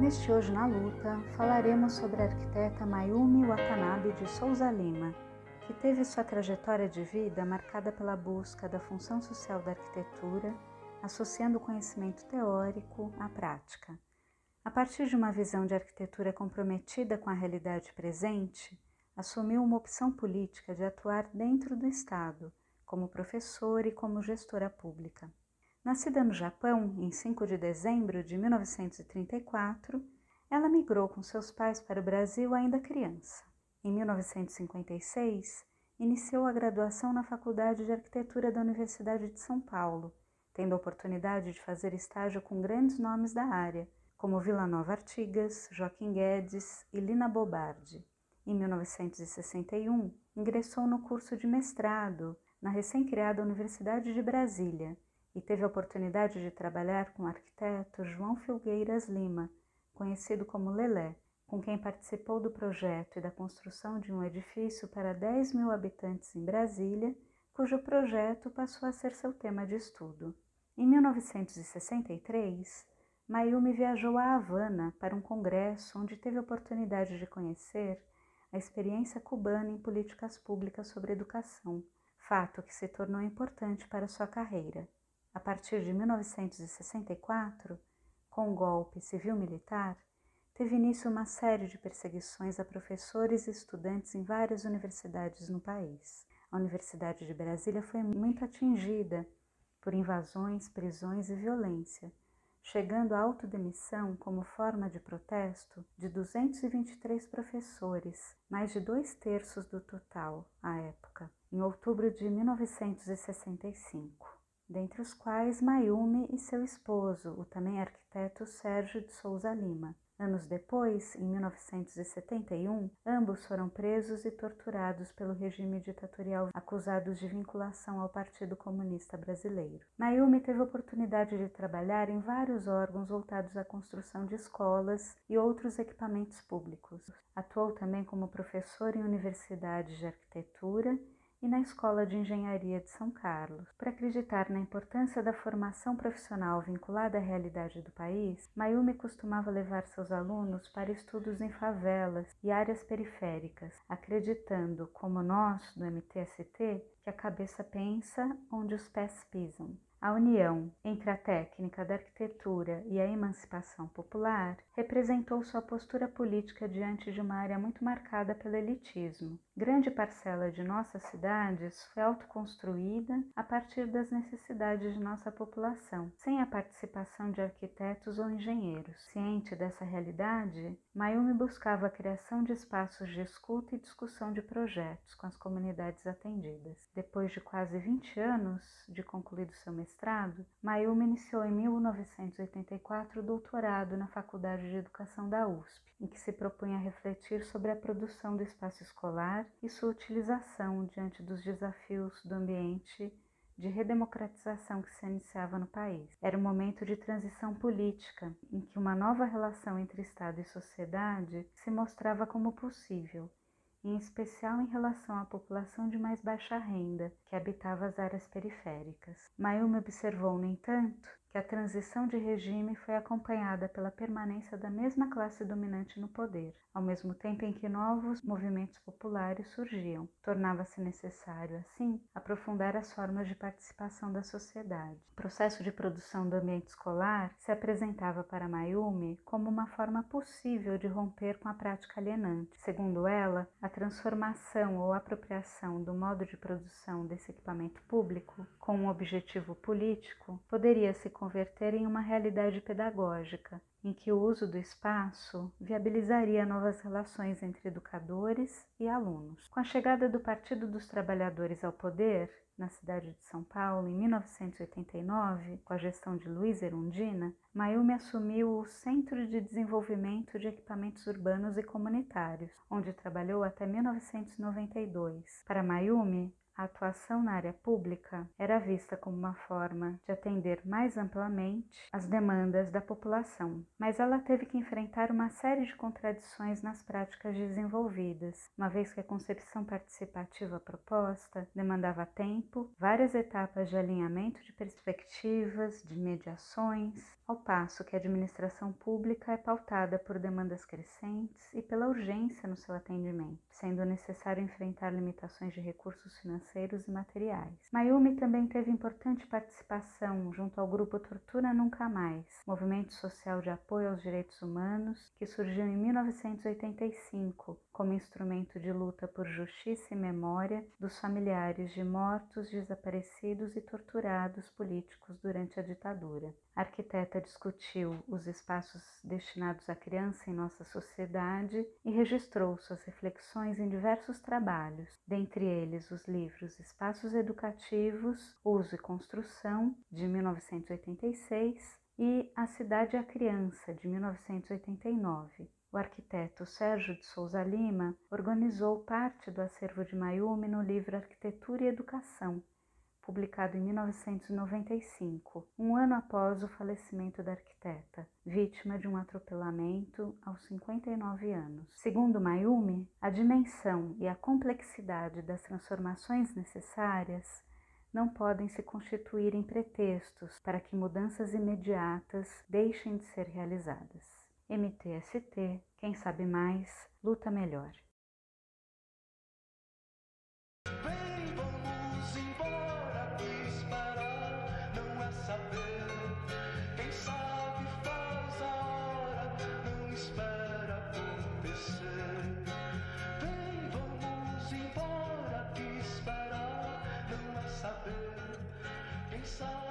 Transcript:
Neste Hoje na Luta, falaremos sobre a arquiteta Mayumi Watanabe de Souza Lima, que teve sua trajetória de vida marcada pela busca da função social da arquitetura, associando o conhecimento teórico à prática. A partir de uma visão de arquitetura comprometida com a realidade presente, assumiu uma opção política de atuar dentro do Estado, como professora e como gestora pública. Nascida no Japão em 5 de dezembro de 1934, ela migrou com seus pais para o Brasil ainda criança. Em 1956, iniciou a graduação na Faculdade de Arquitetura da Universidade de São Paulo, tendo a oportunidade de fazer estágio com grandes nomes da área, como Vila Nova Artigas, Joaquim Guedes e Lina Bobardi. Em 1961, ingressou no curso de mestrado na recém-criada Universidade de Brasília e teve a oportunidade de trabalhar com o arquiteto João Filgueiras Lima, conhecido como Lelé, com quem participou do projeto e da construção de um edifício para 10 mil habitantes em Brasília, cujo projeto passou a ser seu tema de estudo. Em 1963, Mayumi viajou a Havana para um congresso onde teve a oportunidade de conhecer a experiência cubana em políticas públicas sobre educação, fato que se tornou importante para sua carreira. A partir de 1964, com o golpe civil-militar, teve início uma série de perseguições a professores e estudantes em várias universidades no país. A Universidade de Brasília foi muito atingida por invasões, prisões e violência chegando à autodemissão como forma de protesto de 223 professores, mais de dois terços do total à época, em outubro de 1965, dentre os quais Mayumi e seu esposo, o também arquiteto Sérgio de Souza Lima, Anos depois, em 1971, ambos foram presos e torturados pelo regime ditatorial, acusados de vinculação ao Partido Comunista Brasileiro. Mayumi teve oportunidade de trabalhar em vários órgãos voltados à construção de escolas e outros equipamentos públicos. Atuou também como professor em universidades de arquitetura e na Escola de Engenharia de São Carlos. Por acreditar na importância da formação profissional vinculada à realidade do país, Mayumi costumava levar seus alunos para estudos em favelas e áreas periféricas, acreditando, como nós do MTST, que a cabeça pensa onde os pés pisam. A união entre a técnica da arquitetura e a emancipação popular representou sua postura política diante de uma área muito marcada pelo elitismo. Grande parcela de nossas cidades foi autoconstruída a partir das necessidades de nossa população, sem a participação de arquitetos ou engenheiros. Ciente dessa realidade, Mayumi buscava a criação de espaços de escuta e discussão de projetos com as comunidades atendidas. Depois de quase 20 anos de concluído seu mestrado, Mayumi iniciou em 1984 o doutorado na Faculdade de Educação da USP, em que se propunha a refletir sobre a produção do espaço escolar e sua utilização diante dos desafios do ambiente de redemocratização que se iniciava no país. Era um momento de transição política em que uma nova relação entre Estado e sociedade se mostrava como possível em especial em relação à população de mais baixa renda que habitava as áreas periféricas. Mayumi observou, no entanto, que a transição de regime foi acompanhada pela permanência da mesma classe dominante no poder, ao mesmo tempo em que novos movimentos populares surgiam. Tornava-se necessário, assim, aprofundar as formas de participação da sociedade. O processo de produção do ambiente escolar se apresentava para Mayumi como uma forma possível de romper com a prática alienante. Segundo ela, a transformação ou apropriação do modo de produção desse equipamento público com um objetivo político poderia se converter em uma realidade pedagógica, em que o uso do espaço viabilizaria novas relações entre educadores e alunos. Com a chegada do Partido dos Trabalhadores ao poder, na cidade de São Paulo, em 1989, com a gestão de Luiz Erundina, Mayumi assumiu o Centro de Desenvolvimento de Equipamentos Urbanos e Comunitários, onde trabalhou até 1992. Para Mayumi, a atuação na área pública era vista como uma forma de atender mais amplamente as demandas da população, mas ela teve que enfrentar uma série de contradições nas práticas desenvolvidas, uma vez que a concepção participativa proposta demandava tempo, várias etapas de alinhamento de perspectivas, de mediações, ao passo que a administração pública é pautada por demandas crescentes e pela urgência no seu atendimento, sendo necessário enfrentar limitações de recursos financeiros e materiais. Mayumi também teve importante participação junto ao grupo Tortura Nunca Mais, movimento social de apoio aos direitos humanos que surgiu em 1985 como instrumento de luta por justiça e memória dos familiares de mortos, desaparecidos e torturados políticos durante a ditadura. A arquiteta discutiu os espaços destinados à criança em nossa sociedade e registrou suas reflexões em diversos trabalhos, dentre eles os livros Espaços Educativos, Uso e Construção, de 1986, e A Cidade e a Criança, de 1989. O arquiteto Sérgio de Souza Lima organizou parte do acervo de Mayumi no livro Arquitetura e Educação, publicado em 1995, um ano após o falecimento da arquiteta, vítima de um atropelamento aos 59 anos. Segundo Mayumi, a dimensão e a complexidade das transformações necessárias não podem se constituir em pretextos para que mudanças imediatas deixem de ser realizadas. MTST, quem sabe mais, luta melhor. saber, quem sabe.